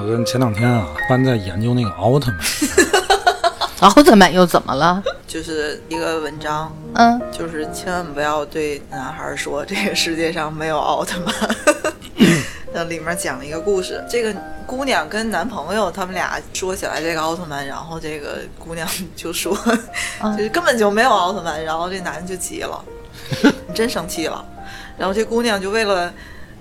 我跟前两天啊，班在研究那个奥特曼，奥特曼又怎么了？就是一个文章，嗯，就是千万不要对男孩说这个世界上没有奥特曼。那里面讲了一个故事，这个姑娘跟男朋友他们俩说起来这个奥特曼，然后这个姑娘 就说，就是根本就没有奥特曼，然后这男的就急了，你真生气了，然后这姑娘就为了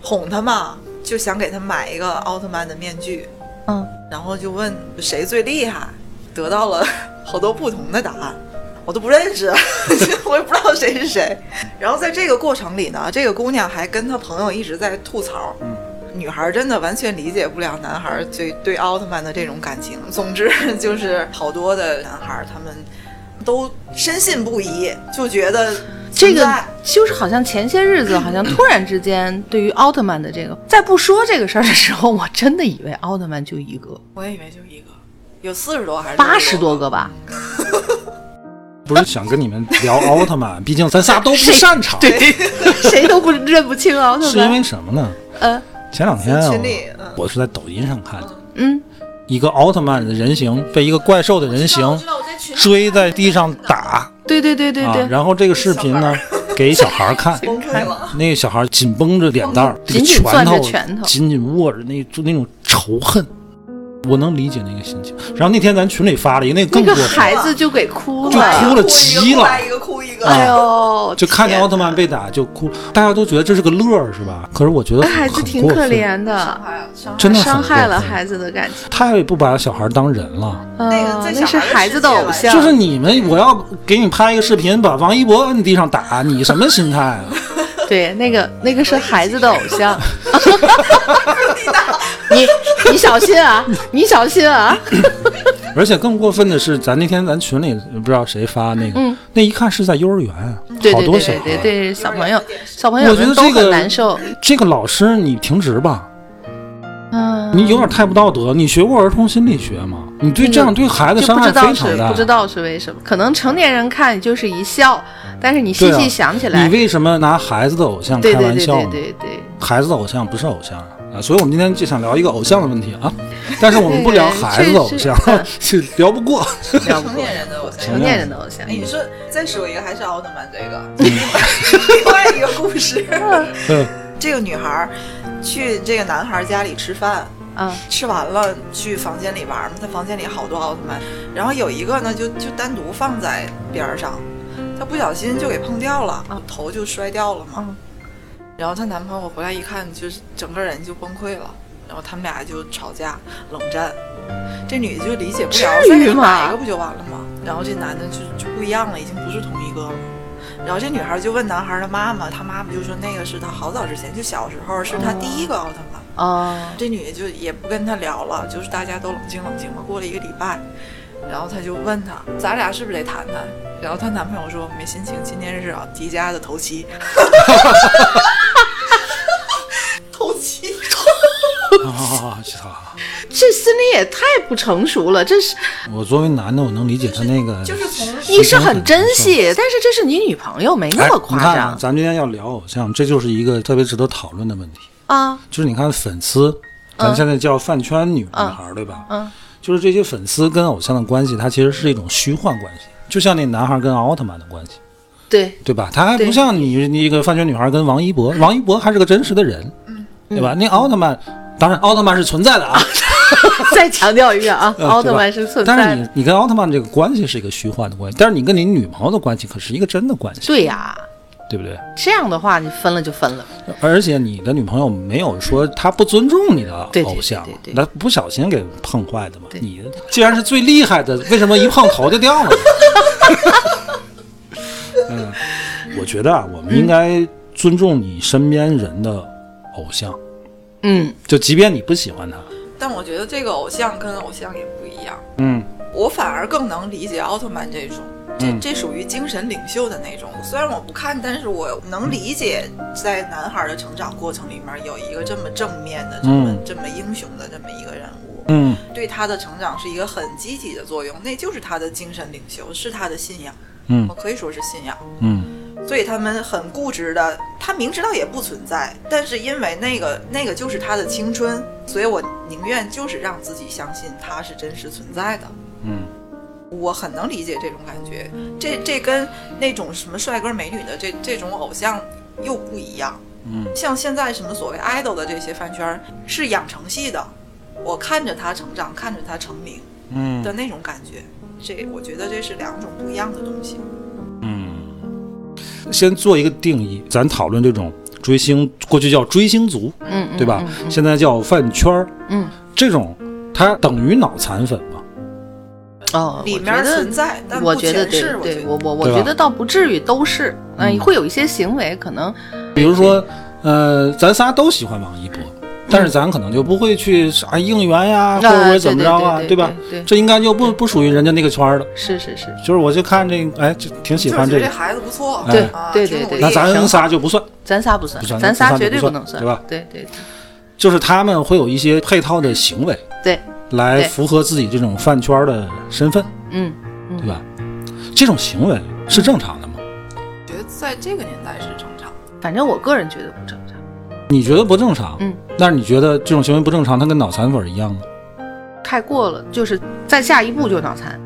哄他嘛，就想给他买一个奥特曼的面具，嗯，然后就问谁最厉害，得到了 好多不同的答案，我都不认识，我也不知道谁是谁。然后在这个过程里呢，这个姑娘还跟她朋友一直在吐槽，嗯女孩真的完全理解不了男孩对对奥特曼的这种感情。总之 就是好多的男孩他们都深信不疑，就觉得这个就是好像前些日子，好像突然之间，对于奥特曼的这个，在不说这个事儿的时候，我真的以为奥特曼就一个，我也以为就一个，有四十多还是八十多个吧？不是想跟你们聊奥特曼，毕竟咱仨都不擅长。对，谁都不认不清奥特曼。是因为什么呢？呃，前两天啊群里嗯，我是在抖音上看的，嗯，一个奥特曼的人形被一个怪兽的人形追在地上打对对对对，对，然后这个视频呢给小孩看，崩溃了。那个小孩紧绷着脸蛋儿，紧紧攥着拳头紧紧握着，那就那种仇恨，我能理解那个心情。然后那天咱群里发了一个，那个更过分，孩子就给哭了就，哭了急了个，哎呦，就看见奥特曼被打就哭，大家都觉得这是个乐儿是吧？可是我觉得哎孩子挺可，怜的，真的伤害了孩子的感情。太不把小孩当人了。那个那是孩子的偶像，就是你们，我要给你拍一个视频，把王一博摁地上打，你什么心态啊？对那个那个是孩子的偶像。你你小心啊，你小心啊！而且更过分的是，咱那天咱群里不知道谁发那个，嗯那一看是在幼儿园，对对好多小孩对对对对，小朋友小朋友我觉得这个难受。这个老师你停职吧，嗯，你有点太不道德。你学过儿童心理学吗？你对这样对孩子伤害非常大。不知道是为什么，可能成年人看就是一笑，但是你细细想起来你，为什么拿孩子的偶像开对对对对玩笑呢？对对，孩子的偶像不是偶像啊，所以我们今天就想聊一个偶像的问题啊。但是我们不聊孩子的偶像，是聊不过。了不过成年人的偶像。成年人的偶像哎，。你说再说一个，还是奥特曼这个，另外一个故事。嗯，这个女孩儿去这个男孩儿家里吃饭，嗯，吃完了去房间里玩嘛，他房间里好多奥特曼，然后有一个呢就就单独放在边儿上，他不小心就给碰掉了，头就摔掉了嘛。嗯然后她男朋友回来一看，就是整个人就崩溃了，然后他们俩就吵架冷战。这女的就理解不了，再给他至于吗买一个不就完了吗？然后这男的就就不一样了，已经不是同一个了。然后这女孩就问男孩的妈妈，他妈妈就说那个是他好早之前，就小时候是他第一个奥特曼。哦，这女的就也不跟他聊了，就是大家都冷静冷静嘛。过了一个礼拜，然后他就问他，咱俩是不是得谈谈？然后她男朋友说没心情，今天是啊迪迦的头七。啊，操！这心里也太不成熟了，这是我作为男的，我能理解他那个，就是从你是很珍惜，但是这是你女朋友，没那么夸张咱今天要聊偶像，这就是一个特别值得讨论的问题。啊。就是你看粉丝，咱现在叫饭圈女女孩，对吧？嗯，就是这些粉丝跟偶像的关系，它其实是一种虚幻关系，就像那男孩跟奥特曼的关系，对，对吧？他还不对像你你一个饭圈女孩跟王一博，王一博还是个真实的人，嗯对吧？那奥特曼，当然奥特曼是存在的啊，再强调一遍啊，呃奥特曼是存在的但是你。你跟奥特曼这个关系是一个虚幻的关系，但是你跟你女朋友的关系可是一个真的关系，对呀，对不对？这样的话你分了就分了。而且你的女朋友没有说她不尊重你的偶像那不小心给碰坏的嘛。你既然是最厉害的，为什么一碰头就掉了呢？嗯，我觉得啊，我们应该尊重你身边人的偶像，嗯，就即便你不喜欢他，但我觉得这个偶像跟偶像也不一样，嗯。我反而更能理解奥特曼这种。这嗯。这属于精神领袖的那种，虽然我不看，但是我能理解，在男孩的成长过程里面有一个这么正面的、这么、嗯。这么英雄的这么一个人物，嗯。对他的成长是一个很积极的作用，那就是他的精神领袖，是他的信仰，嗯我可以说是信仰。嗯所以他们很固执的，他明知道也不存在，但是因为那个那个就是他的青春，所以我宁愿就是让自己相信他是真实存在的。嗯我很能理解这种感觉，这这跟那种什么帅哥美女的这这种偶像又不一样。嗯像现在什么所谓 idol 的这些饭圈儿是养成系的，我看着他成长，看着他成名嗯的那种感觉，这我觉得这是两种不一样的东西。嗯，先做一个定义，咱讨论这种追星，过去叫追星族，嗯，嗯对吧？嗯现在叫饭圈儿，嗯，这种它等于脑残粉吗？哦，里面存在，但不我觉得对全是。我觉对，我我我觉得倒不至于都是，嗯，嗯会有一些行为可能，比如说，呃，咱仨都喜欢王一博，但是咱可能就不会去啥应援呀，或者怎么着啊，对吧？这应该就不不属于人家那个圈儿的。是是是，就是我就看这个，哎，就挺喜欢这个，这孩子不错，对啊对对对那咱仨就不算。咱仨不算，咱仨绝对不能算，对吧对对对就是他们会有一些配套的行为对，来符合自己这种饭圈的身份，嗯，嗯对吧？这种行为是正常的吗？觉得在这个年代是正常。反正我个人觉得不正常，你觉得不正常？嗯，但是你觉得这种行为不正常，它跟脑残粉一样吗？太过了，就是再下一步就脑残，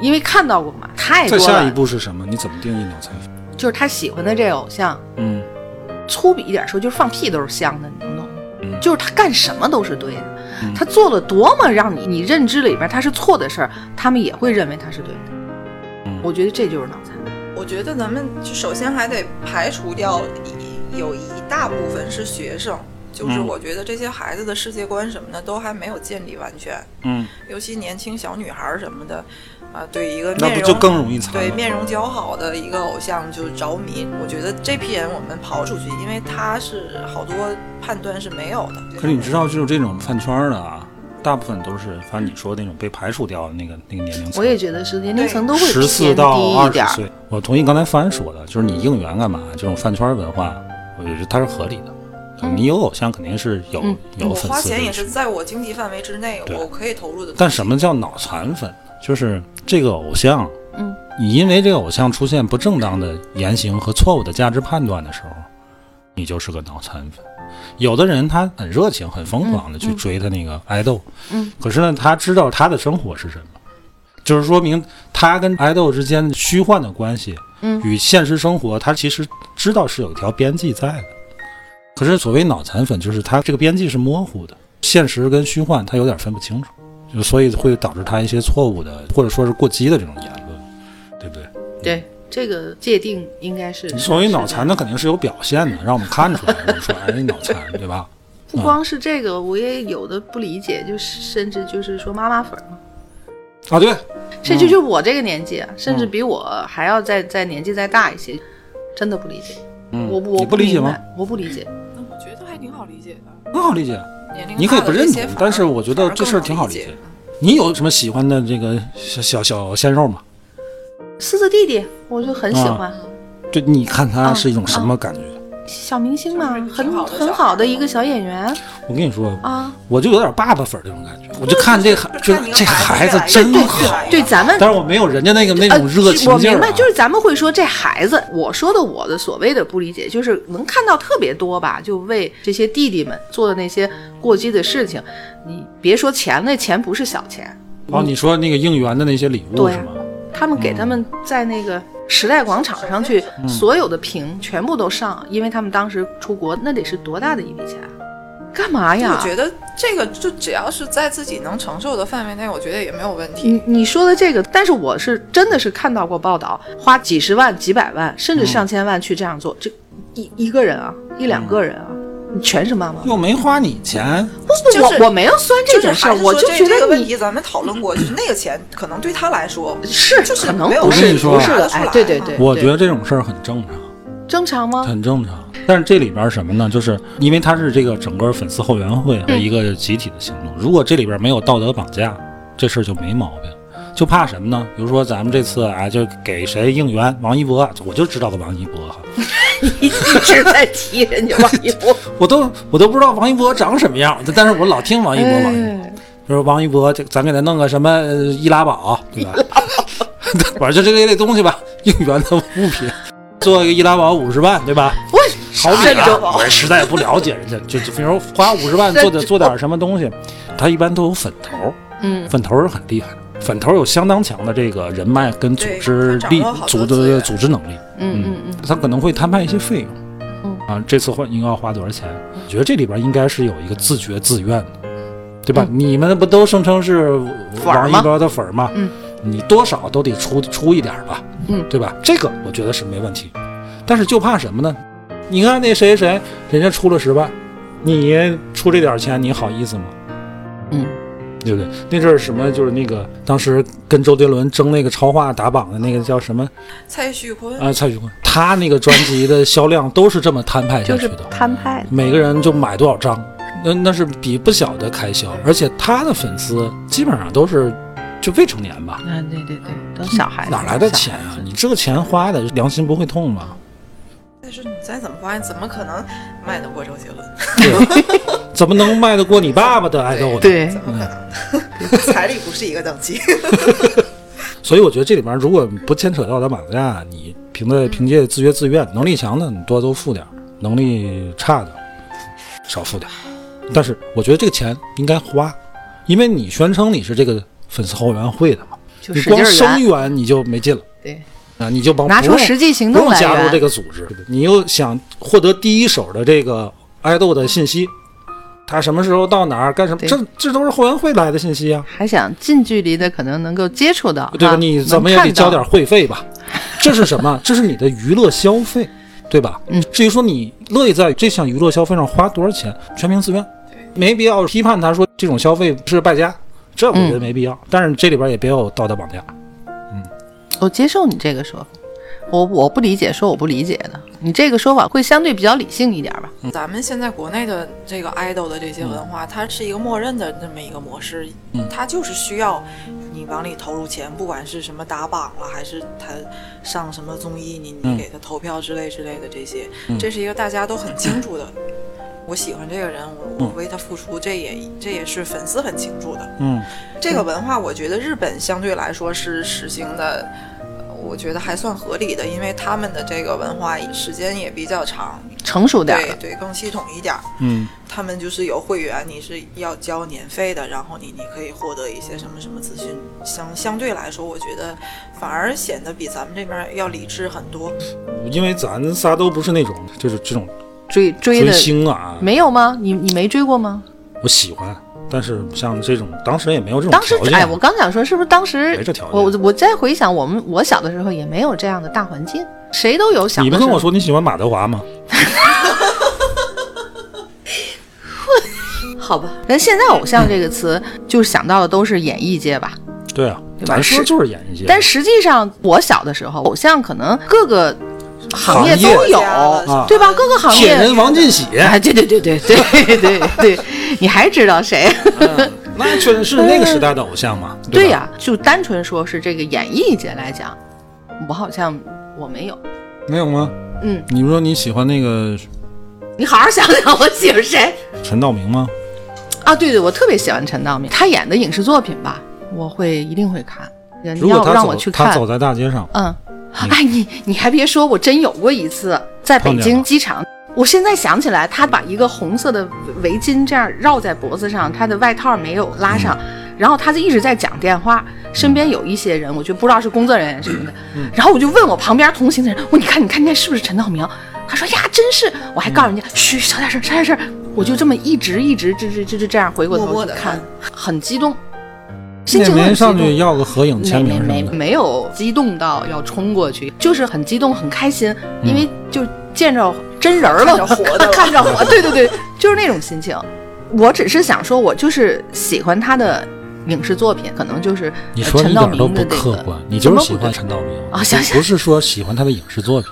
因为看到过嘛，太多了。再下一步是什么？你怎么定义脑残粉？就是他喜欢的这个偶像，嗯粗鄙一点说，就是放屁都是香的，你能懂吗？嗯就是他干什么都是对的，嗯他做了多么让你你认知里边他是错的事儿，他们也会认为他是对的。嗯我觉得这就是脑残。我觉得咱们就首先还得排除掉一有一大部分是学生，就是嗯我觉得这些孩子的世界观什么的都还没有建立完全，嗯，尤其年轻小女孩儿什么的，啊，对一个那面容不就更容易残对？面容姣好的一个偶像就着迷。我觉得这批人我们刨出去，因为他是好多判断是没有的。可是你知道，就是这种饭圈的啊，大部分都是，反正你说的那种被排除掉的那个那个年龄层。我也觉得是年龄层都会十四偏到低一点儿。二十岁，我同意刚才帆说的，就是你应援干嘛？这种饭圈文化，我觉得它是合理的。你有偶像肯定是有、嗯有粉丝花钱也是在我经济范围之内，我可以投入的。但什么叫脑残粉？就是这个偶像，嗯，你因为这个偶像出现不正当的言行和错误的价值判断的时候，你就是个脑残粉。有的人他很热情、很疯狂的去追他那个爱豆，嗯，可是呢，他知道他的生活是什么，就是说明他跟爱豆之间虚幻的关系，嗯与现实生活他其实知道是有一条边际在的。可是所谓脑残粉，就是他这个边际是模糊的，现实跟虚幻他有点分不清楚，就所以会导致他一些错误的或者说是过激的这种言论，对不对？对，这个界定应该是。你所谓脑残，那肯定是有表现的，让我们看出来，我们说哎，你脑残，对吧？不光是这个，我也有的不理解，就是甚至就是说妈妈粉儿嘛，啊，对，这就就我这个年纪啊，甚至嗯比我还要再再年纪再大一些，真的不理解。嗯，我不我你不理解吗？我不理解。那我觉得还挺好理解的。很好理解，年龄你可以不认同但是我觉得这事儿挺好理解。你有什么喜欢的这个小小小鲜肉吗？四字弟弟，我就很喜啊欢。就你看他啊是一种什么感觉？小明星嘛，很好的小很好的一个小演员我跟你说，啊。我就有点爸爸粉儿这种感觉，我就看这孩，就这孩孩子子真好对，咱们但是我没有人家那个那呃种热情劲儿、啊我明白，就是咱们会说这孩子，我说的我的所谓的不理解，就是能看到特别多吧，就为这些弟弟们做的那些过激的事情。你别说钱，那钱不是小钱，哦，你说那个应援的那些礼物对是吗？他们给他们在那个时代广场上去，嗯所有的屏全部都上，因为他们当时出国，那得是多大的一笔钱啊？干嘛呀？我觉得这个就只要是在自己能承受的范围内，我觉得也没有问题。你你说的这个，但是我是真的是看到过报道，花几十万、几百万，甚至上千万去这样做，这一一个人啊，一两个人啊，你全是妈妈。又没花你钱，不不，就是我我没有算这就是种事儿，我就觉得这这个得问题咱们讨论过，就是那个钱可能对他来说是就是没有可能不是我跟你说不是的，哎，对对对，我觉得这种事儿很正常，正常吗？很正常。但是这里边什么呢？就是因为它是这个整个粉丝后援会的嗯一个集体的行动，如果这里边没有道德绑架，这事儿就没毛病。就怕什么呢？比如说咱们这次啊，就给谁应援，王一博，我就知道个王一博哈，一直在提人家王一博，我都我都不知道王一博长什么样，但是我老听王一博，王一博。哎比如王一博，这咱给他弄个什么呃易拉宝，对吧？反正就这一类东西吧，应援的物品，做一个易拉宝五十万，对吧？我好比啊我实在不了解人家，就就比如花五十万做点 做点什么东西，他一般都有粉头，嗯，粉头是很厉害的，粉头有相当强的这个人脉跟组织力组织组织能力，嗯嗯嗯，他可能会摊派一些费用。嗯啊，这次花应该要花多少钱？我觉得这里边应该是有一个自觉自愿的，对吧？你们不都声称是王一博的粉儿吗？嗯，你多少都得出出一点吧，嗯对吧？这个我觉得是没问题，但是就怕什么呢？你看那谁谁，人家出了十万，你出这点钱，你好意思吗？嗯，对不对？那阵儿什么就是那个当时跟周杰伦争那个超话打榜的那个叫什么蔡徐坤，啊？蔡徐坤，他那个专辑的销量都是这么摊派下就是去的。摊派，每个人就买多少张，那那是笔不小的开销，而且他的粉丝基本上都是就未成年吧，嗯，对对对，都小孩子，哪来的钱啊你这个钱花的良心不会痛吗？但是你再怎么花，你怎么可能卖得过周杰伦？怎么能卖得过你爸爸的爱豆呢？对怎么可能？财力不是一个等级。所以我觉得这里面如果不牵扯道德绑架，你凭着凭借自觉自愿，能力强的你多都付点，能力差的少付点。但是我觉得这个钱应该花，因为你宣称你是这个粉丝后援会的嘛，就你光声援你就没劲了。对，啊，你就帮拿出不用实际行不用动来源加入这个组织，你又想获得第一手的这个爱豆的信息，他什么时候到哪儿干什么，这这都是后援会来的信息啊，还想近距离的可能能够接触到，对吧？啊你怎么也得交点会费吧？这是什么？这是你的娱乐消费，对吧？嗯至于说你乐意在这项娱乐消费上花多少钱，全凭自愿，没必要批判他说这种消费是败家，这我觉得嗯没必要。但是这里边也别有道德绑架。我接受你这个说法，我我不理解，说我不理解的，你这个说法会相对比较理性一点吧？咱们现在国内的这个 idol 的这些文化，它是一个默认的这么一个模式，嗯它就是需要你往里投入钱，不管是什么打榜了，还是他上什么综艺，你嗯你给他投票之类之类的这些，嗯这是一个大家都很清楚的。我喜欢这个人，我我嗯为他付出，这也这也是粉丝很清楚的。嗯这个文化，我觉得日本相对来说是实行的，呃我觉得还算合理的，因为他们的这个文化时间也比较长，成熟点对对，更系统一点儿。嗯他们就是有会员，你是要交年费的，然后你你可以获得一些什么什么资讯，相相对来说，我觉得反而显得比咱们这边要理智很多。因为咱仨都不是那种就是这种追追追的星啊，没有吗？你你没追过吗？我喜欢，但是像这种当时也没有这种当时条件哎，我刚想说，是不是当时没这条件我我再回想，我们我小的时候也没有这样的大环境，谁都有想你不跟我说你喜欢马德华吗？好吧？但现在偶像这个词，就是想到的都是演艺界吧。对啊，对吧咱说是就是演艺界，但实际上，我小的时候，偶像可能各个行业都有，啊对吧？各个行业。铁人王进喜，哎，对对对对对 对对，你还知道谁？嗯那确实是那个时代的偶像嘛。吧对呀、就单纯说是这个演艺界来讲，我好像我没有。没有吗？嗯，你说你喜欢那个 你好好想想，我喜欢谁？陈道明吗？啊，对对，我特别喜欢陈道明，他演的影视作品吧，我会一定会看。人果让我去看他，走在大街上，嗯，哎，你你还别说，我真有过一次在北京机场。我现在想起来，他把一个红色的围巾这样绕在脖子上，他的外套没有拉上，然后他就一直在讲电话，身边有一些人，我就不知道是工作人员什么的，然后我就问我旁边同行的人，我你看你看那是不是陈道明？他说呀，真是，我还告诉人家，嘘，小点声，小点声，我就这么一直一直这这这这这样回过默默地头看，很激动，心那情很激没上去。要个合影签名没没有激动到要冲过去，就是很激动很开心，因为就见着真人儿了，看着活的 看着活，对对对，就是那种心情。我只是想说，我就是喜欢他的影视作品，可能就是你说的陈道一点都不明的这个客观，你就是喜欢陈道明啊行行。不是说喜欢他的影视作品。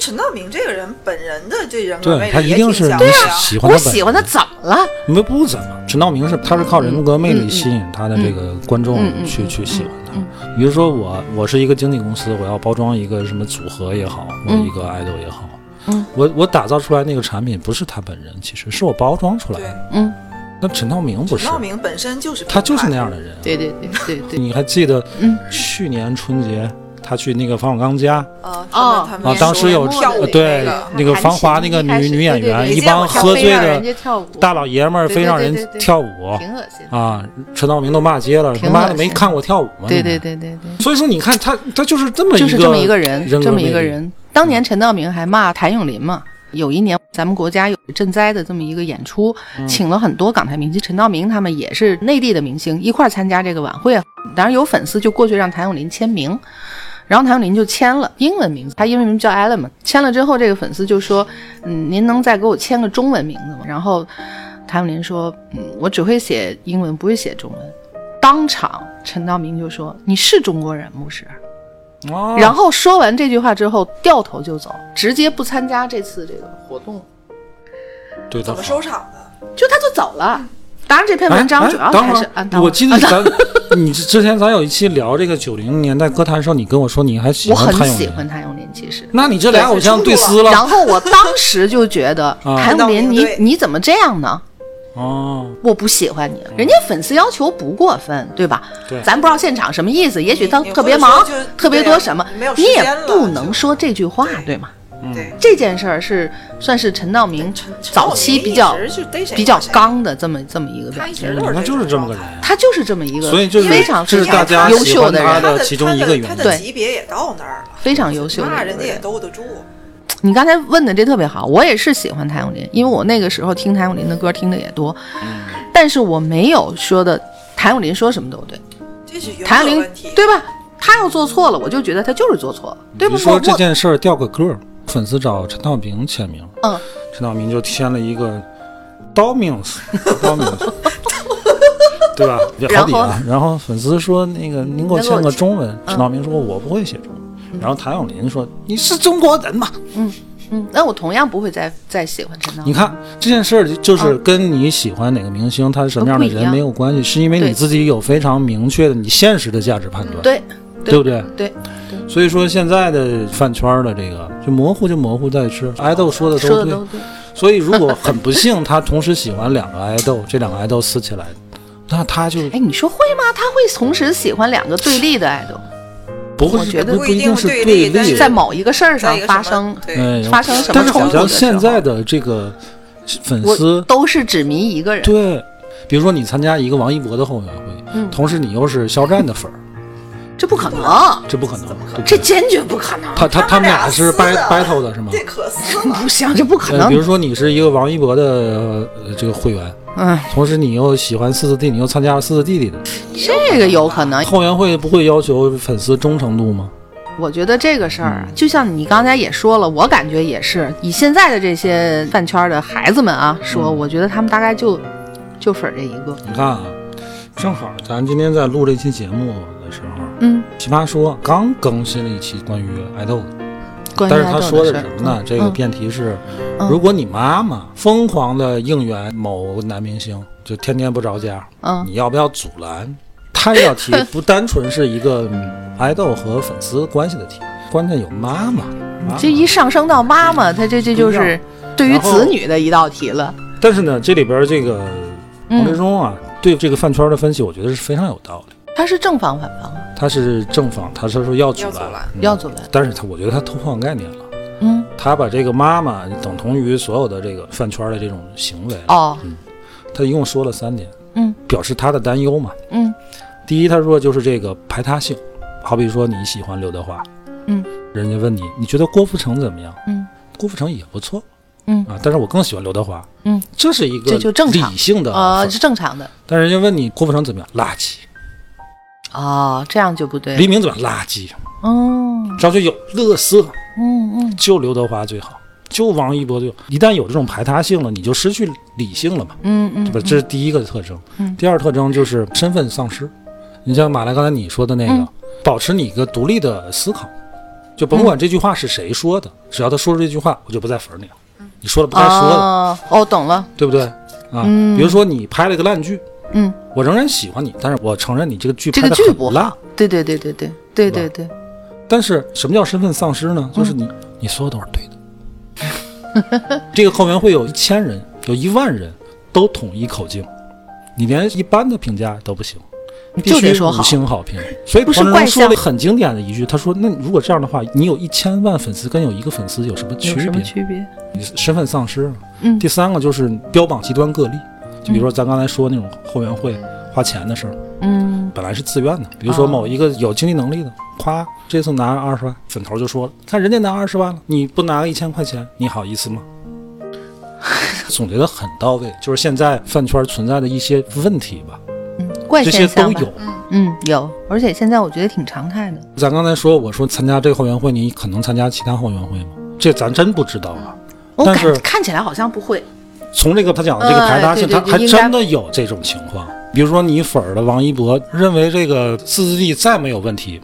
陈陈道明这个人本人的这人格对魅力也他一定是你喜呀。我喜欢他喜欢他怎么了？你们不怎么，陈道明是他是靠人格魅力吸引他的这个观众嗯嗯去嗯去喜欢嗯他。比如说我我是一个经纪公司，我要包装一个什么组合也好，或者嗯一个 idol 也好，嗯，我我打造出来那个产品不是他本人，其实是我包装出来，的。嗯，那陈道明不是陈，道明本身就是他就是那样。样的人。对对对对对，你还记得嗯去年春节他去那个冯小刚家呃，哦他们他们啊，当时有跳舞呃对那个那个芳华那个女女演员，一帮喝醉的大老爷们儿非让人跳舞挺恶心。啊，陈道明都骂街了，他妈的没看过跳舞吗？对对对对对。所以说你看他他就是这么就是这么一个人，这么。一个人。当年陈道明还骂谭咏麟嘛。有一年咱们国家有赈灾的这么一个演出，嗯请了很多港台明星，陈道明他们也是内地的明星一块儿参加这个晚会。当然有粉丝就过去让谭咏麟签名，然后谭咏麟就签了英文名字，他英文名叫 Alan 嘛。签了之后，这个粉丝就说：“嗯，您能再给我签个中文名字吗？”然后谭咏麟说：“嗯，我只会写英文，不会写中文。”当场陈道明就说：“你是中国人，牧师。”哦然后说完这句话之后，掉头就走，直接不参加这次这个活动，对他怎么收场的？就他就走了。当然，这篇文章主要还是我记得 咱你之前咱有一期聊这个九零年代歌坛的时候，你跟我说你还喜我很欢谭咏麟，喜欢谭咏麟，其实。那你这俩偶像对撕了。然后我当时就觉得 啊。谭咏麟，你你怎么这样呢？哦，我不喜欢你，人家粉丝要求不过分，对吧？对。咱不知道现场什么意思，也许他特别忙特别多什么你也不能说这句话，对对这件事儿是算是陈道明早期比较比较刚的这么这么一个表现他就是这么个人。他就是这么一个，所以就是非常非常大家优秀的人，他的的其中一个原因。他的他对的级别也到那儿了，非常优秀那人家也。兜得住。你刚才问的这特别好，我也是喜欢谭咏麟，因为我那个时候听谭咏麟的歌听的也多，嗯。但是我没有说的谭咏麟说什么都对，这是谭咏麟问题。对吧？他要做错了，我就觉得他就是做错了，对？不？我我说这件事儿掉个个儿，粉丝找陈道明签名，嗯，陈道明就签了一个 Domino's Domino's，对吧？也好抵啊。然后粉丝说那个您给我签个中文，陈道明说我不会写中文。然后谭咏麟说你是中国人嘛？嗯，嗯那我同样不会再再喜欢陈道明。你看这件事儿就是跟你喜欢哪个明星，他是什么样的人没有关系，是因为你自己有非常明确的你现实的价值判断，对对不对？对，所以说现在的饭圈的这个就模糊就模糊在吃，爱豆说的都对都。对。所以如果很不幸他同时喜欢两个爱豆，这两个爱豆撕起来，那他就哎，你说会吗？他会同时喜欢两个对立的爱豆，不会是我觉得不不一定是对对立但是立，在某一个事儿上发生，发生什么但是好像冲突的时候现在的这个粉丝都是只迷一个人。对，比如说你参加一个王一博的后援会，嗯同时你又是肖战的粉儿，这不可能，这不可能，这坚决不可能，他他他们俩是掰 battle 的是吗？这可撕了。不行，这不可呃，能比。如说你是一个王一博的呃这个会员，嗯，同时你又喜欢四四弟，你又参加了四四弟弟的这个有可能。后援会，不会要求粉丝忠诚度吗？我觉得这个事儿啊，嗯就像你刚才也说了，我感觉也是，以现在的这些饭圈的孩子们啊说，嗯我觉得他们大概就就粉儿这一个。你看啊，正好咱今天在录这期节目的时候，嗯，奇葩说刚更新了一期关于爱豆的，但是他说的是什么呢？这个嗯辩题是，嗯如果你妈妈疯狂的应援某男明星，就天天不着家，嗯你要不要阻拦？他这道题不单纯是一个嗯爱豆和粉丝关系的题，关键有妈妈。这一上升到妈妈，他这这就是对于子女的一道题了。但是呢，这里边这个黄志嗯，忠啊，对这个饭圈的分析，我觉得是非常有道理。他是正方反方啊，他是正方，他是说要阻拦，要阻拦。但是他我觉得他偷换概念了，嗯，他把这个妈妈等同于所有的这个饭圈的这种行为，哦，他一共说了三点，嗯。表示他的担忧嘛。嗯。第一，他说就是这个排他性，好比说你喜欢刘德华，嗯，人家问你你觉得郭富城怎么样？嗯。郭富城也不错。嗯。啊，但是我更喜欢刘德华，嗯，这是一个这就正常。理性的啊，是正常的。但人家问你郭富城怎么样？垃圾。哦，这样就不对。黎明怎么？垃圾。嗯张学友乐色，嗯嗯就刘德华最好，就王一博最好。一旦有这种排他性了，你就失去理性了嘛，嗯嗯，对吧？这是第一个特征。嗯第二特征就是身份丧失。你像马来刚才你说的那个，嗯保持你一个独立的思考，就甭管这句话是谁说的，只要他说出这句话，我就不在粉儿里了。你说了不该说的，哦，哦，懂了，对不对？啊，嗯比如说你拍了个烂剧，嗯，我仍然喜欢你，但是我承认你这个剧这拍的很烂。，对对对对对对对对，但是什么叫身份丧失呢？就是你、你说的都是对的。这个后援会有一千人，有一万人都统一口径，你连一般的评价都不行，你必须五星好评。所以不是黄志忠说了很经典的一句，他说：“那如果这样的话，你有一千万粉丝跟有一个粉丝有什么区有什么别？区别？你身份丧失了。嗯第三个就是标榜极端个例，就比如说咱刚才说那种后援会花钱的事儿，嗯，本来是自愿的，比如说哦某一个有经济能力的，夸这次拿了二十万，粉头就说了，看人家拿二十万了，你不拿个一千块钱，你好意思吗？总结的很到位，就是现在饭圈存在的一些问题吧，嗯怪这些都现象吧有。嗯，有，而且现在我觉得挺常态的。咱刚才说，我说参加这个后援会，你可能参加其他后援会吗？这咱真不知道啊。我感但是看起来好像不会，从这个他讲的这个排他性，他还真的有这种情况。比如说你粉儿的王一博认为这个自制力再没有问题，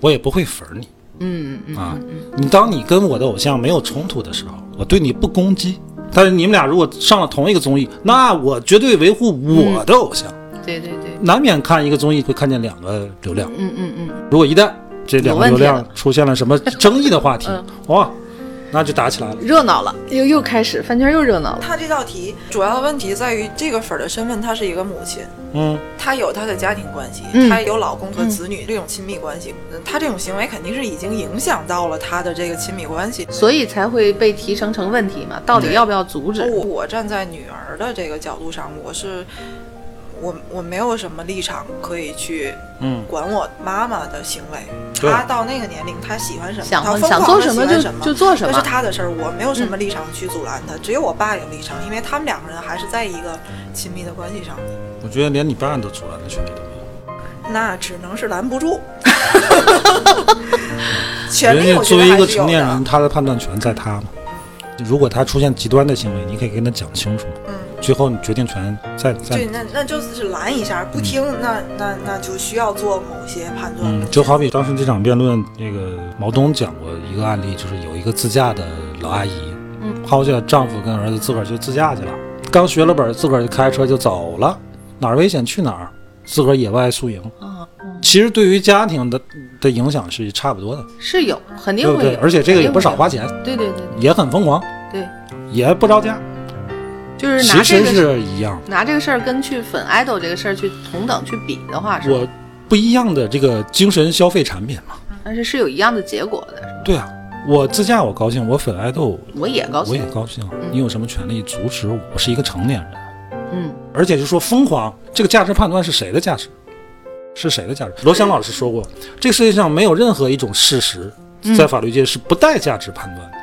我也不会粉儿你。嗯嗯啊，你当你跟我的偶像没有冲突的时候，我对你不攻击。但是你们俩如果上了同一个综艺，那我绝对维护我的偶像。对对对，难免看一个综艺会看见两个流量，嗯嗯嗯，如果一旦这两个流量出现了什么争议的话题 嗯，哇，那就打起来了。热闹了，又又开始饭圈又热闹了。他这道题主要的问题在于这个粉儿的身份，她是一个母亲，嗯，她有她的家庭关系，嗯她有老公和子女这种亲密关系，嗯她这种行为肯定是已经影响到了她的这个亲密关系。所以才会被提升成问题嘛？到底要不要阻止？我我站在女儿的这个角度上，我是我我没有什么立场可以去嗯管我妈妈的行为。对她到那个年龄，她喜欢什么，想她疯想狂地喜做什么就欢什么就做什这是。她的事儿，我没有什么立场去阻拦她，只有我爸有立场，因为他们两个人还是在一个亲密的关系上的，我觉得连你爸都阻拦的权利都没有。那只能是拦不住。权人利我觉得家作为一个成年人，他的判断权在他嘛。如果他出现极端的行为，你可以跟他讲清楚。嗯，最后你决定权在在对，那那就是拦一下，不听，那那那就需要做某些判断就好比当时这场辩论，那个毛东讲过一个案例，就是有一个自驾的老阿姨，嗯，抛下丈夫跟儿子自个儿就自驾去了，刚学了本儿，自个儿就开车就走了，哪儿危险去哪儿，自个儿野外宿营。啊嗯，其实对于家庭的的影响是差不多的，是有，肯定？会，而且这个也不少花钱。对对对也很疯狂，对对，也不着家，就是其实拿这个是一样。拿这个事儿跟去粉 idol 这个事儿去同等去比的话，是我不一样的这个精神消费产品嘛。但是是有一样的结果的，是吧对啊，我自驾我高兴，我粉爱豆我也高兴我也。高兴。你有什么权利阻止我？我是一个成年人，嗯，而且就说疯狂，这个价值判断是谁的价值？是谁的价值？罗翔老师说过，这个世界上没有任何一种事实嗯在法律界是不带价值判断的。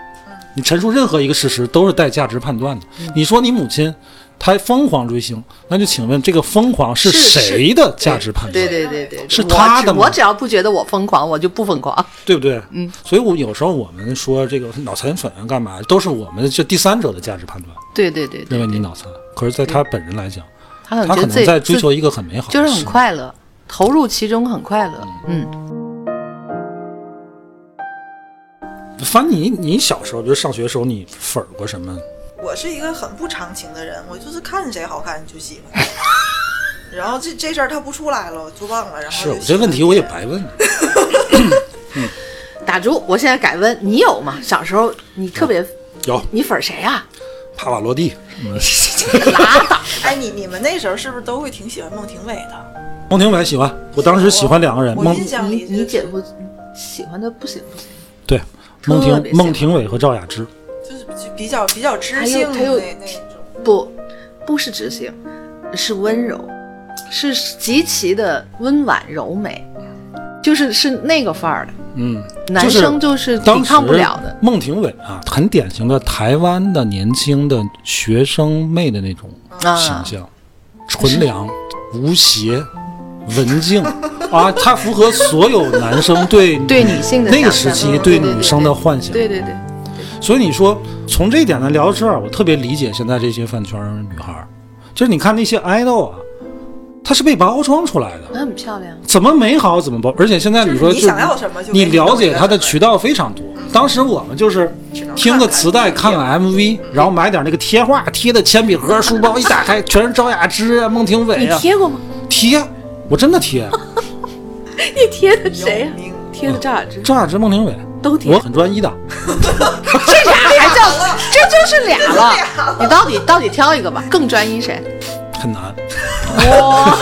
你陈述任何一个事实都是带价值判断的。嗯你说你母亲她疯狂追星，那就请问这个疯狂是是谁的价值判断？对对对对，是我他的我只要不觉得我疯狂，我就不疯狂。对不对？嗯，所以我有时候我们说这个脑残粉啊干嘛，都是我们这第三者的价值判断，对对对对，认为你脑残。可是，在他本人来讲，他可能在追求一个很美好的就是很快乐，投入其中很快乐。嗯，凡你，你小时候，比如上学的时候，你粉儿过什么？我是一个很不长情的人，我就是看谁好看就喜欢。然后这这事儿他不出来了，我就忘了。然后是我这问题我也白问。打住！我现在改问，你有吗？小时候你特别，有你粉谁啊？帕瓦罗蒂，什么拉倒！别。哎，你你们那时候是不是都会挺喜欢孟庭苇的？孟庭苇喜欢，我当时喜欢两个人，孟我印象你里你姐夫喜欢的不行不行，对孟庭孟庭苇和赵雅芝，就是比较比较知性的那那种。不，不是知性，是温柔，是极其的温婉柔美，就是是那个范儿的。嗯，男生就是抵抗不了的。孟庭苇啊，很典型的台湾的年轻的学生妹的那种啊形象，纯良、无邪、文静啊，它符合所有男生对对女性的那个时期嗯对女生的幻想。对对对，所以你说从这一点呢聊到这儿，我特别理解现在这些饭圈女孩，就是你看那些 idol 啊，它是被包装出来的。那很漂亮。怎么美好怎么包，而且现在你说就就是你想要什么就你给你弄了解它的渠道非常多。当时我们就是听个磁带，看看个 MV，然后买点那个贴画，贴的铅笔盒、书包，一打开全是赵雅芝啊、孟庭苇你啊，贴过吗？贴，我真的贴，你贴的谁呀、贴的赵雅芝，赵雅芝、孟庭苇，都贴我。很专一的。这俩还叫？这就是俩了。你到底到底挑一个吧，更专一谁？很难，哇，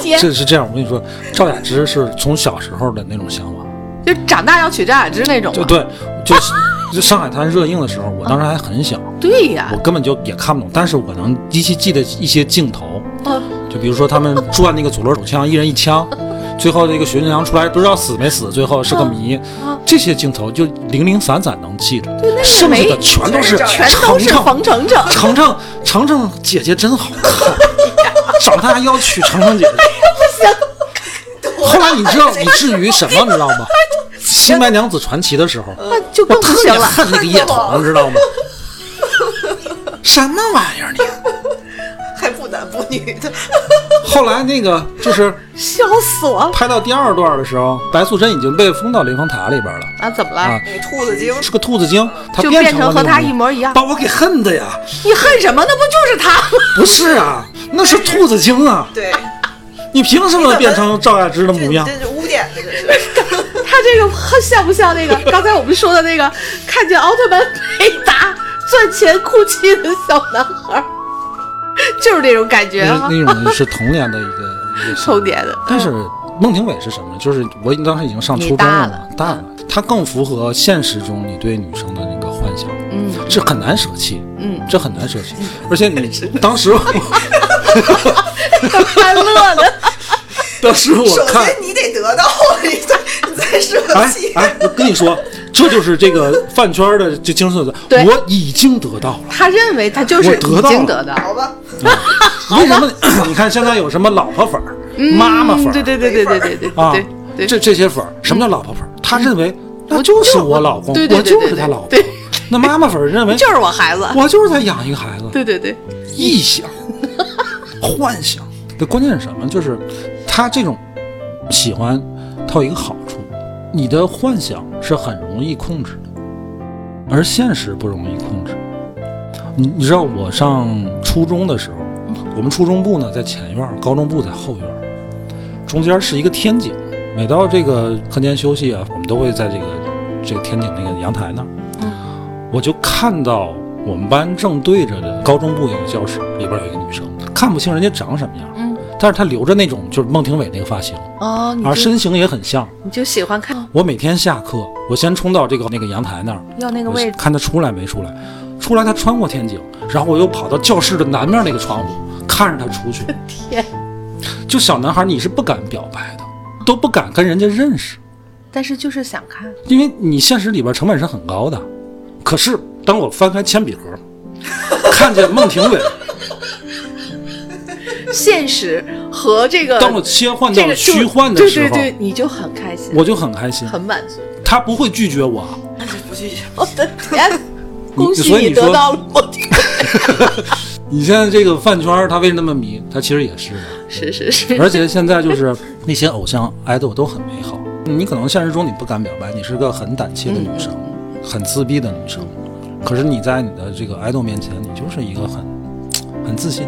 天，这是这样。我跟你说，赵雅芝是从小时候的那种想法，就长大要娶赵雅芝那种对，就是就上海滩热映的时候，我当时还很小，对呀我，根本就也看不懂，但是我能依稀记得一些镜头，啊，就比如说他们转那个左轮手枪，一人一枪，最后这个徐俊阳出来不知道死没死，最后是个谜，嗯这些镜头就零零散散能记着，剩下的全都是全都是程程冯程程。程程程程姐姐真好看，长大要娶程程姐姐不行。后来你知道以至于什么，你知道吗？《新白娘子传奇》的时候，我特别。恨那个叶童，知道吗？什么玩意儿你？女的，后来那个就是笑死我了！拍到第二段的时候，白素贞已经被封到雷峰塔里边了啊，怎么了？啊，那个兔子精是个兔子精，她就变变成和他一模一样。把我给恨的呀！你恨什么？那不就是他吗？不是啊，那是兔子精啊！对，你凭什么变成赵雅芝的模样？这是污点的，这是。他这个像不像那个刚才我们说的那个看见奥特曼被打赚钱哭泣的小男孩儿？就是那种感觉那啊，那种是童年的一个 一个重叠的。但是孟庭苇是什么呢？就是我当时已经上初中了了，大了，她更符合现实中你对女生的那个幻想，嗯这很难舍弃，嗯，这很难舍弃。而且你当时我快乐的。当时我 首看先你得得到，你再你再舍哎弃。哎，我跟你说，这就是这个饭圈的这精神色彩。我已经得到了。他认为他就是我得已到了经得到。好吧，为什么？你看现在有什么老婆粉儿、妈妈粉儿，对对对对对对对啊对对，这这些粉儿，什么叫老婆粉儿？他认为那我就是我老公，我就是他老婆。那妈妈粉儿认为就是我孩子。我就是在养一个孩子，对对对，臆想、幻想。这关键是什么？就是他这种喜欢，他有一个好处，你的幻想是很容易控制的，而现实不容易控制。你你知道我上初中的时候，我们初中部呢在前院儿，高中部在后院儿，中间是一个天井。每到这个课间休息啊，我们都会在这个这个天井那个阳台那儿，我就看到我们班正对着的高中部有个教室，里边有一个女生，看不清人家长什么样，嗯，但是他留着那种就是孟庭苇那个发型，哦，而身形也很像。你就喜欢看我每天下课，我先冲到这个那个阳台那儿，要那个位置，看他出来没出来。出来，他穿过天井，然后我又跑到教室的南面那个窗户，看着他出去。天，就小男孩，你是不敢表白的，都不敢跟人家认识，但是就是想看，因为你现实里边成本是很高的。可是当我翻开铅笔盒，看见孟庭苇，现实和这个当我切换到虚幻的时候，对对对，你就很开心，我就很开心。很满足。他不会拒绝我，那就不去。我的天，恭喜所以你得到了我的。你现在这个饭圈，他为什么那么迷？他其实也是。是是是，而且现在就是那些偶像 idol 都很美好。你可能现实中你不敢表白，你是个很胆怯的女生，很自闭的女生。可是你在你的这个 idol 面前，你就是一个很很自信。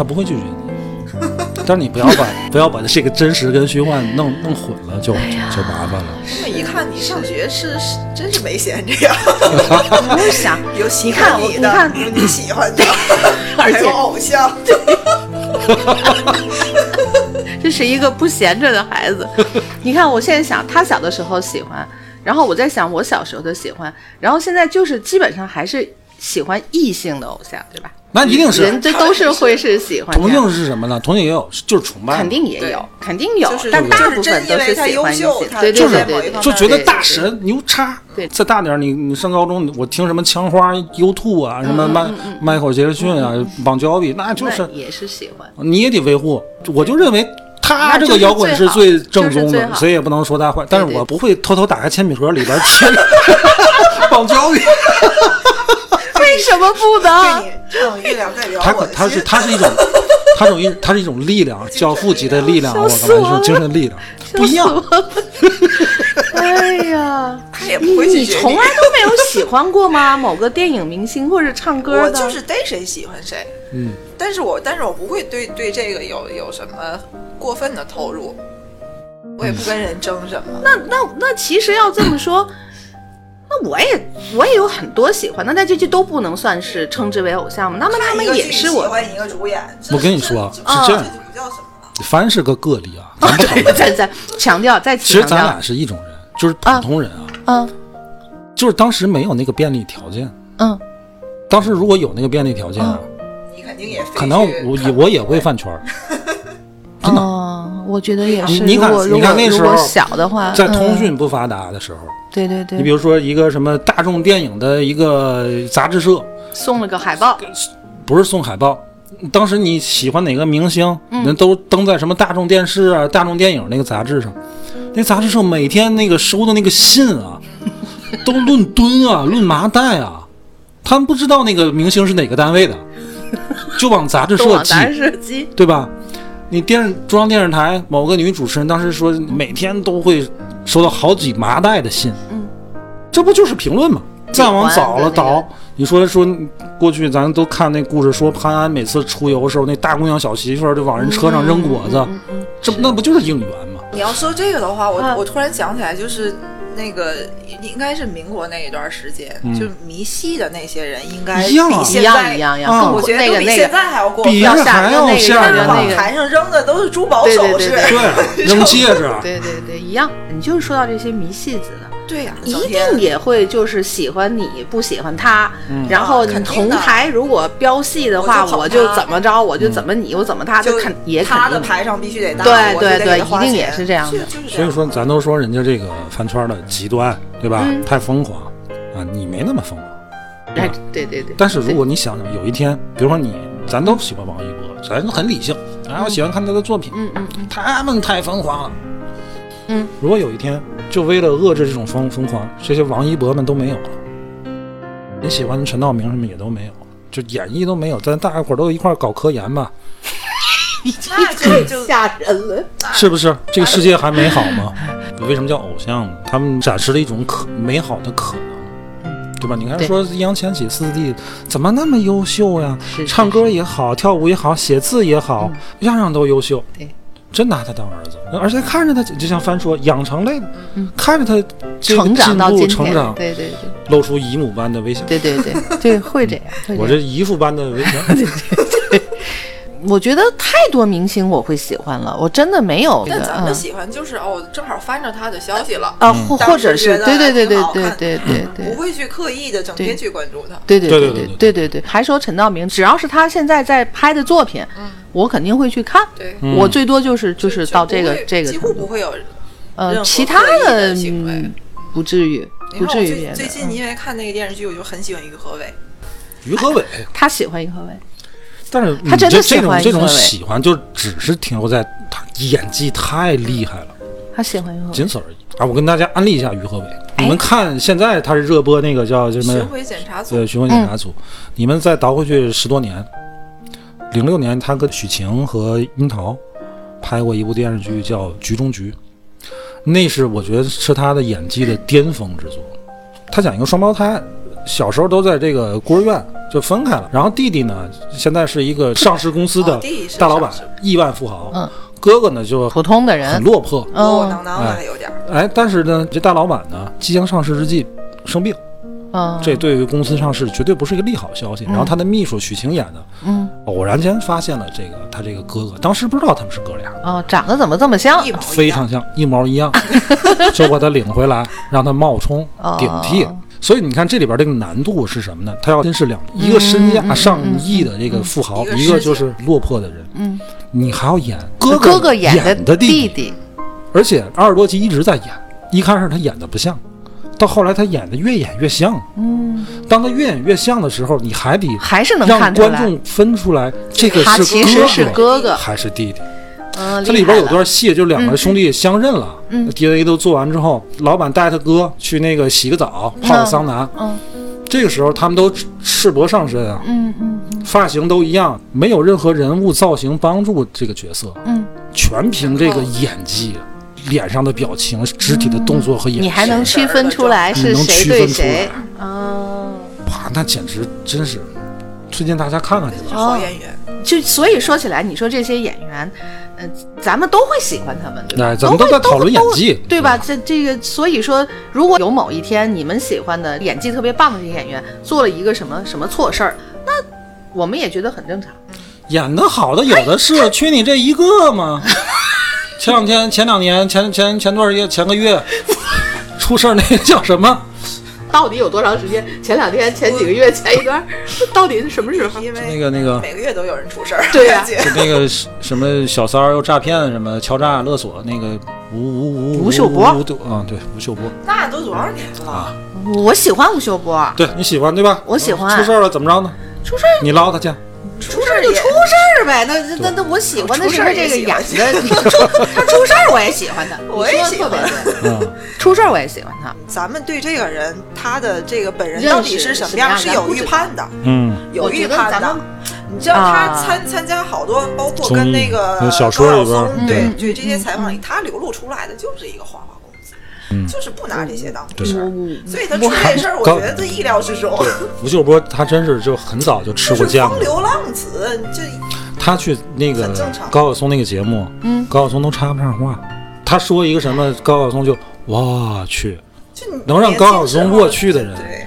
他不会拒绝你。但是你不要把 不要把这个真实跟虚幻弄弄混了，就就就麻烦了。这么一看你上学是是真是没闲着呀，我就想，有喜你看你的，你看有你喜欢的，而且还有偶像。这是一个不闲着的孩子。你看，我现在想，他小的时候喜欢，然后我在想我小时候的喜欢，然后现在就是基本上还是喜欢异性的偶像，对吧？那一定是人这都是会是喜欢同性是什么呢？同性也有，就是崇拜，肯定也有，肯定有，就是但大部分都是喜欢就是就觉得大神牛叉。对再大点儿，你你上高中，我听什么枪花、U Two 啊，什么嗯迈迈克尔杰克逊啊、邦乔比，那就是也是喜欢。你也得维护。我就认为他这个摇滚是最正宗的，谁也不能说他坏。但是我不会偷偷打开铅笔盒里边切邦乔比。为什么不能？对你唱《月亮代表他可我的心》他是他是一种，它种一它是一种力量，教父级的力量，我死我了感觉是精神力量，不一样。哎呀，他也不会你从来都没有喜欢过吗？某个电影明星或者唱歌的？我就是逮谁喜欢谁，嗯，但是我但是我不会对对这个有有什么过分的投入，我也不跟人争什么。那那那其实要这么说，那我也我也有很多喜欢，那在这些都不能算是称之为偶像吗？那么他们也是我喜。欢一个主演，我跟你说这是这样这就不叫什么了。凡是个个例啊，咱不讨论。再再强调，再其次强调实咱俩，是一种人，就是普通人啊，嗯就是当时没有那个便利条件。嗯，当时如果有那个便利条件啊，你肯定也可能我也我也会饭圈儿。真的哦，我觉得也是。你你看如果你看那时候小的话，在通嗯讯不发达的时候，对对对，你比如说一个什么大众电影的一个杂志社，送了个海报，不是送海报。当时你喜欢哪个明星，嗯人都登在什么大众电视啊、大众电影那个杂志上。那杂志社每天那个收的那个信啊，都论吨啊、论麻袋啊，他们不知道那个明星是哪个单位的，就往杂志社 寄，往杂志社寄。对吧？你电中央电视台某个女主持人当时说，每天都会收到好几麻袋的信，嗯，这不就是评论吗？再往早了倒，你说说过去咱都看那故事，说潘安每次出游的时候，那大姑娘小媳妇儿就往人车上扔果子，嗯嗯。这不那不就是应援吗？你要说这个的话，我、啊。我突然想起来，就是那个应该是民国那一段时间，嗯就迷戏的那些人，应该一样啊一样比现在一样一样，我觉得都比那个那个，现在还要过比分。这还要吓人往那个那个台上扔的都是珠宝对首饰，对对对，扔戒指，啊对对对，一样。你就是说到这些迷戏子的，对呀、一定也会就是喜欢你不喜欢他，嗯然后你同台如果飙戏的话，我就怎么着，我就怎么你，我怎么他，就肯也肯定他的台上必须得大，对对对一定也是这样的所以。说咱都说人家这个饭圈的极端，对吧？嗯太疯狂啊，你没那么疯狂。对哎，对对对。但是如果你想想，有一天，比如说你，咱都喜欢王一博，咱很理性，然后喜欢看他的作品，嗯嗯嗯，他们太疯狂了。嗯，如果有一天，就为了遏制这种疯疯狂，这些王一博们都没有了，你喜欢的陈道明什么也都没有了，就演绎都没有，咱大家伙儿都一块儿搞科研吧，那就就吓人了。是不是？这个世界还美好吗？为什么叫偶像呢？他们展示了一种可美好的可能，对吧？你看对说易烊千玺四弟怎么那么优秀呀？是唱歌也好，跳舞也好，写字也好，样样都优秀。对，真拿他当儿子，而且看着他，就像帆说，养成类的，看着他成长进步到今天，成长，对对对。露出姨母般的微笑。对对对。对，会这样。会我这姨父般的微笑，我觉得太多明星我会喜欢了，我真的没有这个嗯但咱们喜欢就是哦，正好翻着他的消息了，啊，或当或者是对对对对对对对对。不会去刻意的整天去关注他。对对对对对对对对。对，还说陈道明，只要是他现在在拍的作品，我肯定会去看。我最多就是就是到这个这个几，乎不会有呃，其他的不至于，不至于别的。最最近嗯。因为看那个电视剧，我就很喜欢于和伟。于和伟。他喜欢于和伟，但是他真的你这种这种喜欢，就只是停留在他演技太厉害了，他喜欢于和伟。仅此而已。啊，我跟大家安利一下于和伟，哎你们看现在他是热播那个叫什么巡？回检查组对，巡回检查组。你们再倒回去十多年，零六年他跟许晴和樱桃拍过一部电视剧叫《局中局》，那是我觉得是他的演技的巅峰之作。他讲一个双胞胎，小时候都在这个孤儿院就分开了，然后弟弟呢现在是一个上市公司的大老板亿万富豪。嗯。哥哥呢就普通的人。很，落魄，窝窝嗯。囊囊的还有点儿。哎，但是呢，这大老板呢即将上市之际生病。嗯，这对于公司上市绝对不是一个利好消息。然后他的秘书许晴演的，嗯。偶然间发现了这个他这个哥哥，当时不知道他们是哥俩，哦，长得怎么这么像？非常像，一毛一样，就把他领回来，让他冒充哦顶替。所以你看这里边这个难度是什么呢？他要真是两一个身价上亿的这个富豪，一个就是落魄的人，嗯，你还要演哥哥哥演的的弟弟。弟，而且阿尔多集一直在演，一开始他演的不像，到后来他演的越演越像。嗯，当他越演越像的时候，你还得还是能让观众分出来这个他是其实是哥哥。还是弟弟。嗯，这里边有段戏，就两个兄弟相认了。嗯 DNA 都做完之后，老板带他哥去那个洗个澡，泡个桑拿。嗯这个时候他们都赤赤膊上身啊，嗯嗯嗯发型都一样，没有任何人物造型帮助这个角色，嗯，全凭这个演技、脸上的表情、肢体的动作和眼神。你还能区分出来是你能谁区分出对谁来？哦，哇，那简直真是，推荐大家看看去吧。好演员，就所以说起来，你说这些演员，呃，咱们都会喜欢他们，对吧？哎咱们会都在讨论演技对吧？这这个，所以说，如果有某一天你们喜欢的演技特别棒的这些演员做了一个什么什么错事儿，那我们也觉得很正常。演的好的有的是，缺你这一个吗？前两天、前两年、前前前段月、前个月出事儿那个叫什么？到底有多长时间？前两天、前几个月、前一段，到底是什么时候？因为那个那个每个月都有人出事儿，对呀 啊就那个什什么小三儿又诈骗，什么敲诈勒索，那个吴吴吴吴秀波吴对啊，对吴秀波那都多少年了？啊，我喜欢吴秀波，对你喜欢对吧？我喜欢出事儿了怎么着呢？出事儿你捞他去。出事儿就出事儿呗。那那那那我喜欢的是他这个演出 的，出他出事儿我也喜欢他，我也你说得喜欢特别对，嗯，出事儿我也喜欢他。咱们对这个人他的这个本人到底是什么样是有预判的，嗯，有预判的。你知道他啊参参加好多，包括跟那个小说高晓里边儿松，对嗯对这些采访里，他流露出来的就是一个花花公子，嗯就是不拿这些当回事儿。所以他出这事儿，我觉得这意料之中。吴秀波他真是就很早就吃过酱了。风流浪子，就他去那个高晓松那个节目，嗯高晓松都插不上话。他说一个什么，高晓松就我去，就你能让高晓松过去的人对，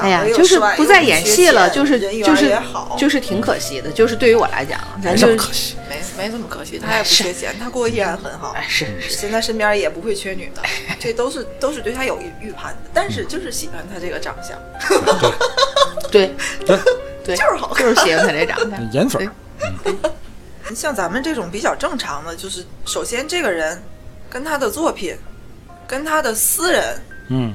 哎呀长得，又就是不再演戏了，就是人缘就是也好就是挺可惜的。就是对于我来讲，咱没就这么可惜。没没这么可惜，他也不缺钱，他过得依然很好。哎是是现在身边也不会缺女的，这都是都是对他有预预判的，但是就是喜欢他这个长相，对 对，对，就是好看就是喜欢他这长相。颜粉儿，像咱们这种比较正常的，就是首先这个人跟他的作品，跟他的私人嗯，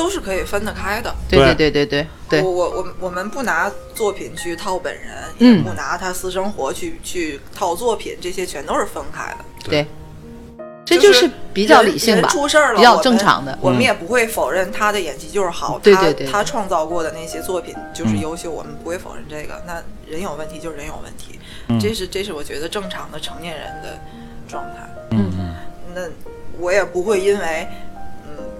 都是可以分得开的。对对。对对对对对，我我我我们不拿作品去套本人，嗯。也不拿他私生活去去套作品，这些全都是分开的。对，这就是比较理性吧。人人，出事儿了，比较正常的。我们也不会否认他的演技就是好，他对对对。他创造过的那些作品就是嗯。优秀，我们不会否认这个。那人有问题就是人有问题，嗯。这是这是我觉得正常的成年人的状态。嗯嗯，那我也不会因为。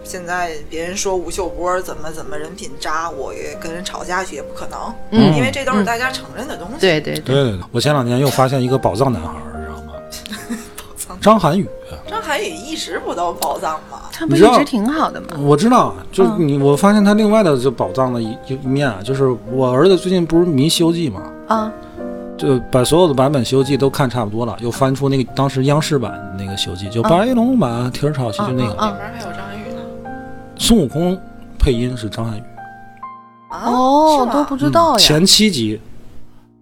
嗯，现在别人说吴秀波怎么怎么人品渣，我也跟人吵架去也不可能，嗯因为这都是嗯大家承认的东西。对对对，对对对，我前两天又发现一个宝藏男孩儿，知道吗？张涵予，张涵予一直不都宝藏吗？他不一直挺好的吗？我知道，就是嗯你，我发现他另外的就宝藏的一一一面啊，就是我儿子最近不是迷《西游记》吗，啊，就把所有的版本《西游记》都看差不多了，又翻出那个当时央视版的那个《西游记》，就白龙马蹄儿朝西，就那个嗯嗯里面还有张涵予呢。孙悟空配音是张涵予，啊哦都不知道呀，前七集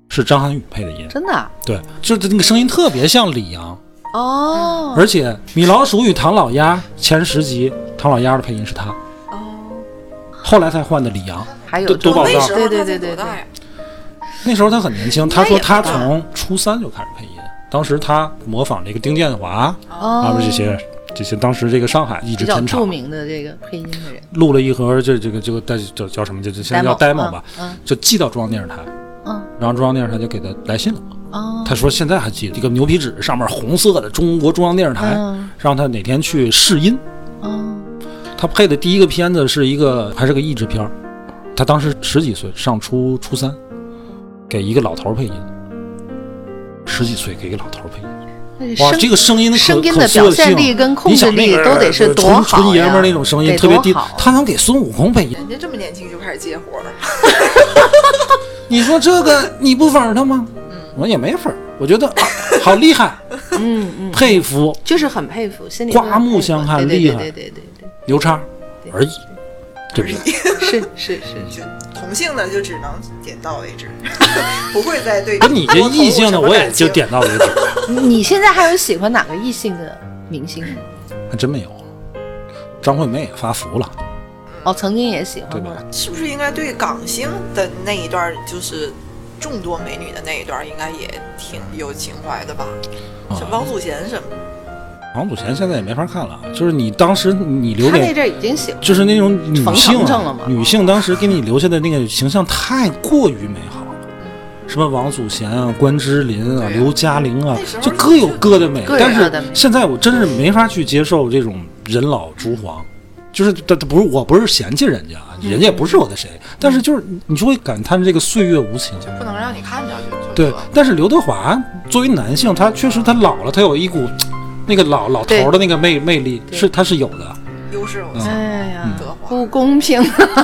是张涵予配的音，真的啊？对，就是那个声音特别像李阳，哦。而且米老鼠与唐老鸭前十集唐老鸭的配音是他，哦，后来才换的李阳。还有都都这么宝藏那时候他对对对对？那时候他很年轻，他说他从初三就开始配音，当时他模仿这个丁建华啊，哦不是这些这些当时这个上海一比较著直天场名的这个配音的人，录了一盒这这个这个带叫叫什么？就就现在叫 demo 吧，嗯。就寄到中央电视台，嗯。然后中央电视台就给他来信了。哦，他说现在还记得一个牛皮纸上面红色的中国中央电视台，嗯。让他哪天去试音。哦。他配的第一个片子是一个还是个译制片儿。他当时十几岁，上初初三，给一个老头配音。十几岁给一个老头配音，哇，这个声音的可声音的可表现力跟控制力都得是多纯好纯爷们那种声音得特别低多好，他能给孙悟空配音。人家这么年轻就开始接活儿，你说这个你不粉儿他吗？我也没粉，我觉得、啊、好厉害，嗯嗯，佩服。就是很佩服，心里刮目相看对对厉害对对对对。刘叉而已，对不对？对，是是 是，就同性的就只能点到为止，不会再对不你这异性的，我也就点到为止，你现在还有喜欢哪个异性的明星吗？还真没有。张惠妹也发福了，哦，曾经也喜对吧欢过。？是不是应该对港星的那一段，就是众多美女的那一段，应该也挺有情怀的吧？像啊，王祖贤什么的，王祖贤现在也没法看了，就是你当时你留给，他那阵已经喜欢，就是那种女性女性当时给你留下的那个形象太过于美好了。什么王祖贤啊、关之琳啊、刘嘉玲啊就各有各的美。但是现在我真是没法去接受这种人老珠黄，就是他他不是我不是嫌弃人家啊，人家也不是我的谁，但是就是你就会感叹这个岁月无情。不能让你看下去。对，但是刘德华作为男性，他确实他老了，他有一股那个老老头儿的那个魅魅力，是他是有的。优势偶嗯像。哎呀德，华不公平，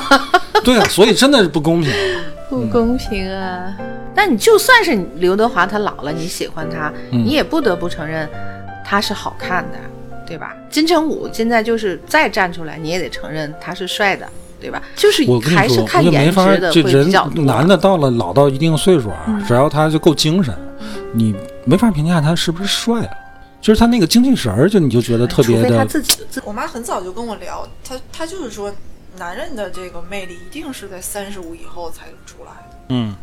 对啊，所以真的是不公平。不公平啊！但你就算是刘德华他老了，你喜欢他，嗯你也不得不承认他是好看的，对吧？金城武现在就是再站出来，你也得承认他是帅的，对吧？就是我跟你说，我还是看就没法儿，颜值的这人会比较多。男的到了老到一定岁数啊，嗯只要他就够精神，你没法评价他是不是帅啊。就是他那个精气神儿，就你就觉得特别的他的，自己自我妈很早就跟我聊，她她就是说，男人的这个魅力一定是在三十五以后才出来的。嗯，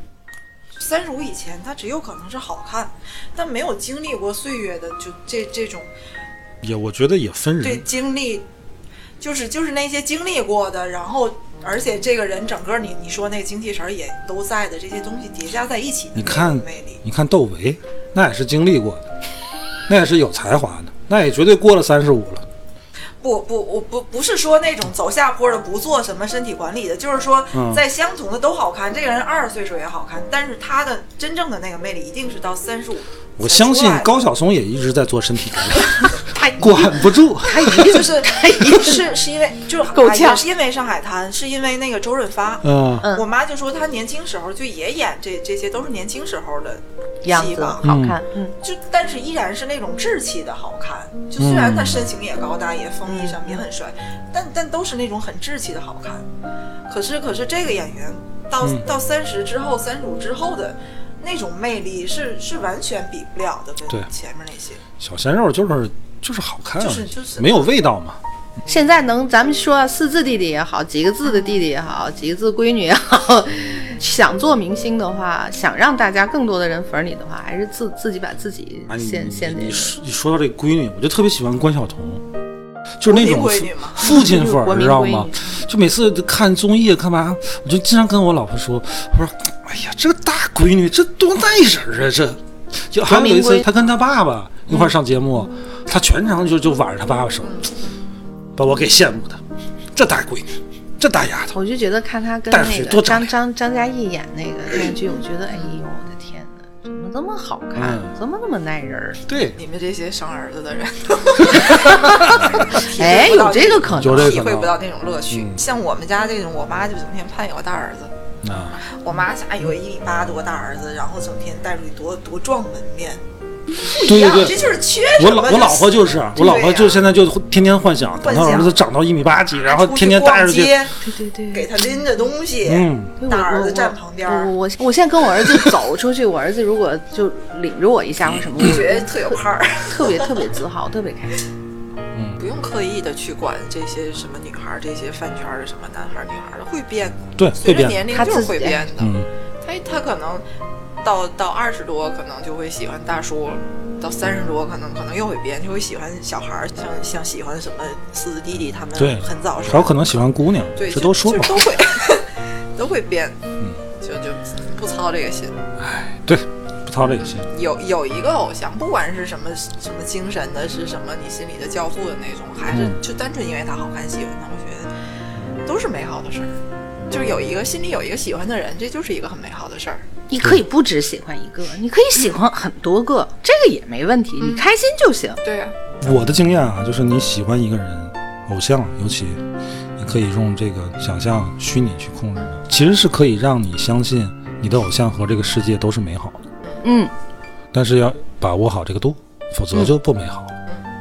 三十五以前，他只有可能是好看，但没有经历过岁月的，就这这种也我觉得也分人对。经历，就是就是那些经历过的，然后而且这个人整个你你说那个精气神儿也都在的这些东西叠加在一起你看魅力，你看窦唯，那也是经历过的，那也是有才华的，那也绝对过了三十五了。不不，我不不是说那种走下坡的不做什么身体管理的，就是说嗯在相同的都好看，这个人二十岁时候也好看，但是他的真正的那个魅力一定是到三十五。我相信高晓松也一直在做身体。管理，他 管不住。他一定就是 他是是因为就是够呛。也是因为上海滩，是因为那个周润发。嗯，嗯。我妈就说她年轻时候就也演这这些都是年轻时候的样子戏吧，好看，嗯，就但是依然是那种稚气的好看。就虽然他身形也高大，也风衣什么也很帅，但但都是那种很稚气的好看。可是可是这个演员到、嗯。到三十之后，三十五之后的那种魅力是是完全比不了的，跟对前面那些。小鲜肉就是就是好看就是就是没有味道嘛。现在能咱们说四字弟弟也好，几个字的弟弟也好，几个字闺女也好，想做明星的话，想让大家更多的人粉你的话，还是自自己把自己啊，先先得你说你说到这个闺女，我就特别喜欢关晓彤，就是那种父亲粉你，知道吗？就每次看综艺干嘛，我就经常跟我老婆说，我说，哎呀，这个大闺女这多耐人啊，这。就还有一次，她跟她爸爸一块上节目，她全程就就挽着她爸爸手，把我给羡慕的，这大闺女，这大丫头，我就觉得看她跟那个张张张嘉译演那个电视剧，我觉得哎呦我的天哪，怎么这么好看，嗯怎么那么耐人儿？对，你们这些生儿子的人，哎，有这个可能。体会不到那种乐趣。嗯像我们家这种，我妈就整天盼有个大儿子。啊，我妈家有一米八多大儿子，然后整天带出去多多壮门面。对对对这，就是缺什么？我老我老婆就是，我老婆就现在就天天幻想，等她儿子长到一米八几，然后天天带着去，逛街，对对对，给他拎着东西。嗯，大儿子站旁边我我我现在跟我儿子走出去，我儿子如果就领着我一下或什么，我觉得特有派儿，特别特别自豪，特别开心。不用刻意的去管这些什么女孩儿，这些饭圈儿的什么男孩儿、女孩儿的，会变。的。对，会随着变，年龄就是会变的。嗯，他他可能到到二十多，可能就会喜欢大叔；到三十多，可能可能又会变，就会喜欢小孩儿，像像喜欢什么四子弟弟他们对很早时候。还有可能喜欢姑娘，对，这都说都会 都会变，嗯。就就不操这个心。哎对，不操这个心，有有一个偶像，不管是什么什么精神的，是什么你心里的教父的那种，还是嗯就单纯因为他好看喜欢他，我觉得都是美好的事儿。就是有一个心里有一个喜欢的人，这就是一个很美好的事儿。你可以不只喜欢一个，你可以喜欢很多个，这个也没问题，你开心就行。对呀、我的经验啊，就是你喜欢一个人，偶像尤其，你可以用这个想象虚拟去控制的，其实是可以让你相信你的偶像和这个世界都是美好的，嗯，但是要把握好这个度，否则就不美好了，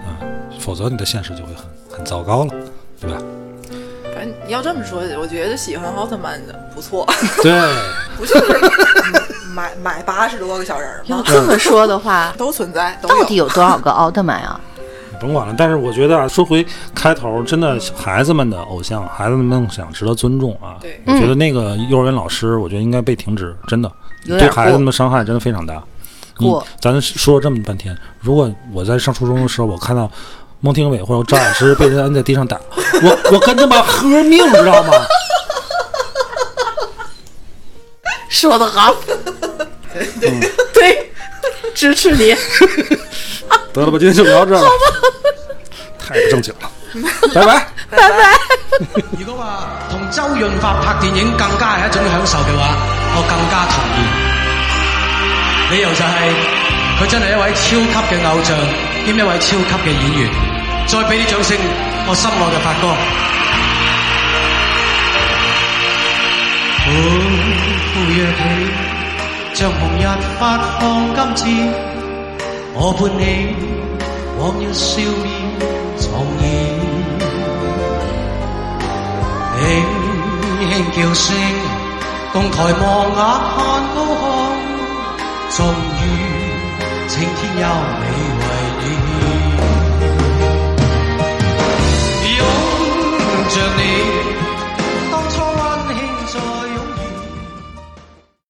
嗯、否则你的现实就会很很糟糕了，对吧？反正你要这么说，我觉得喜欢奥特曼的不错，对，不就是买买八十多个小人儿吗？要这么说的话，都存在，到底有。有多少个奥特曼啊？甭管了。但是我觉得啊，说回开头，真的孩子们的偶像，孩子们的梦想值得尊重啊。对我觉得那个幼儿园老师，我觉得应该被停职，真的，有点对孩子们的伤害真的非常大。你过咱说了这么半天，如果我在上初中的时候，我看到孟庭苇或者赵老师被人摁在地上打，我我跟他妈喝命，知道吗？说的好，对，支持你。得了吧，今天就聊到这儿了，太不正经了，拜拜。拜拜。如果話同周润发拍电影更加係一種享受嘅話，我更加同意。理由就係、佢真系一位超级嘅偶像，兼一位超级嘅演员。再俾啲掌声，我心愛嘅发哥。呼呼躍起，像紅日发放金箭，我伴你往日笑面重現。輕輕叫声，共抬望眼看高空，终于青天有你为念，拥着你。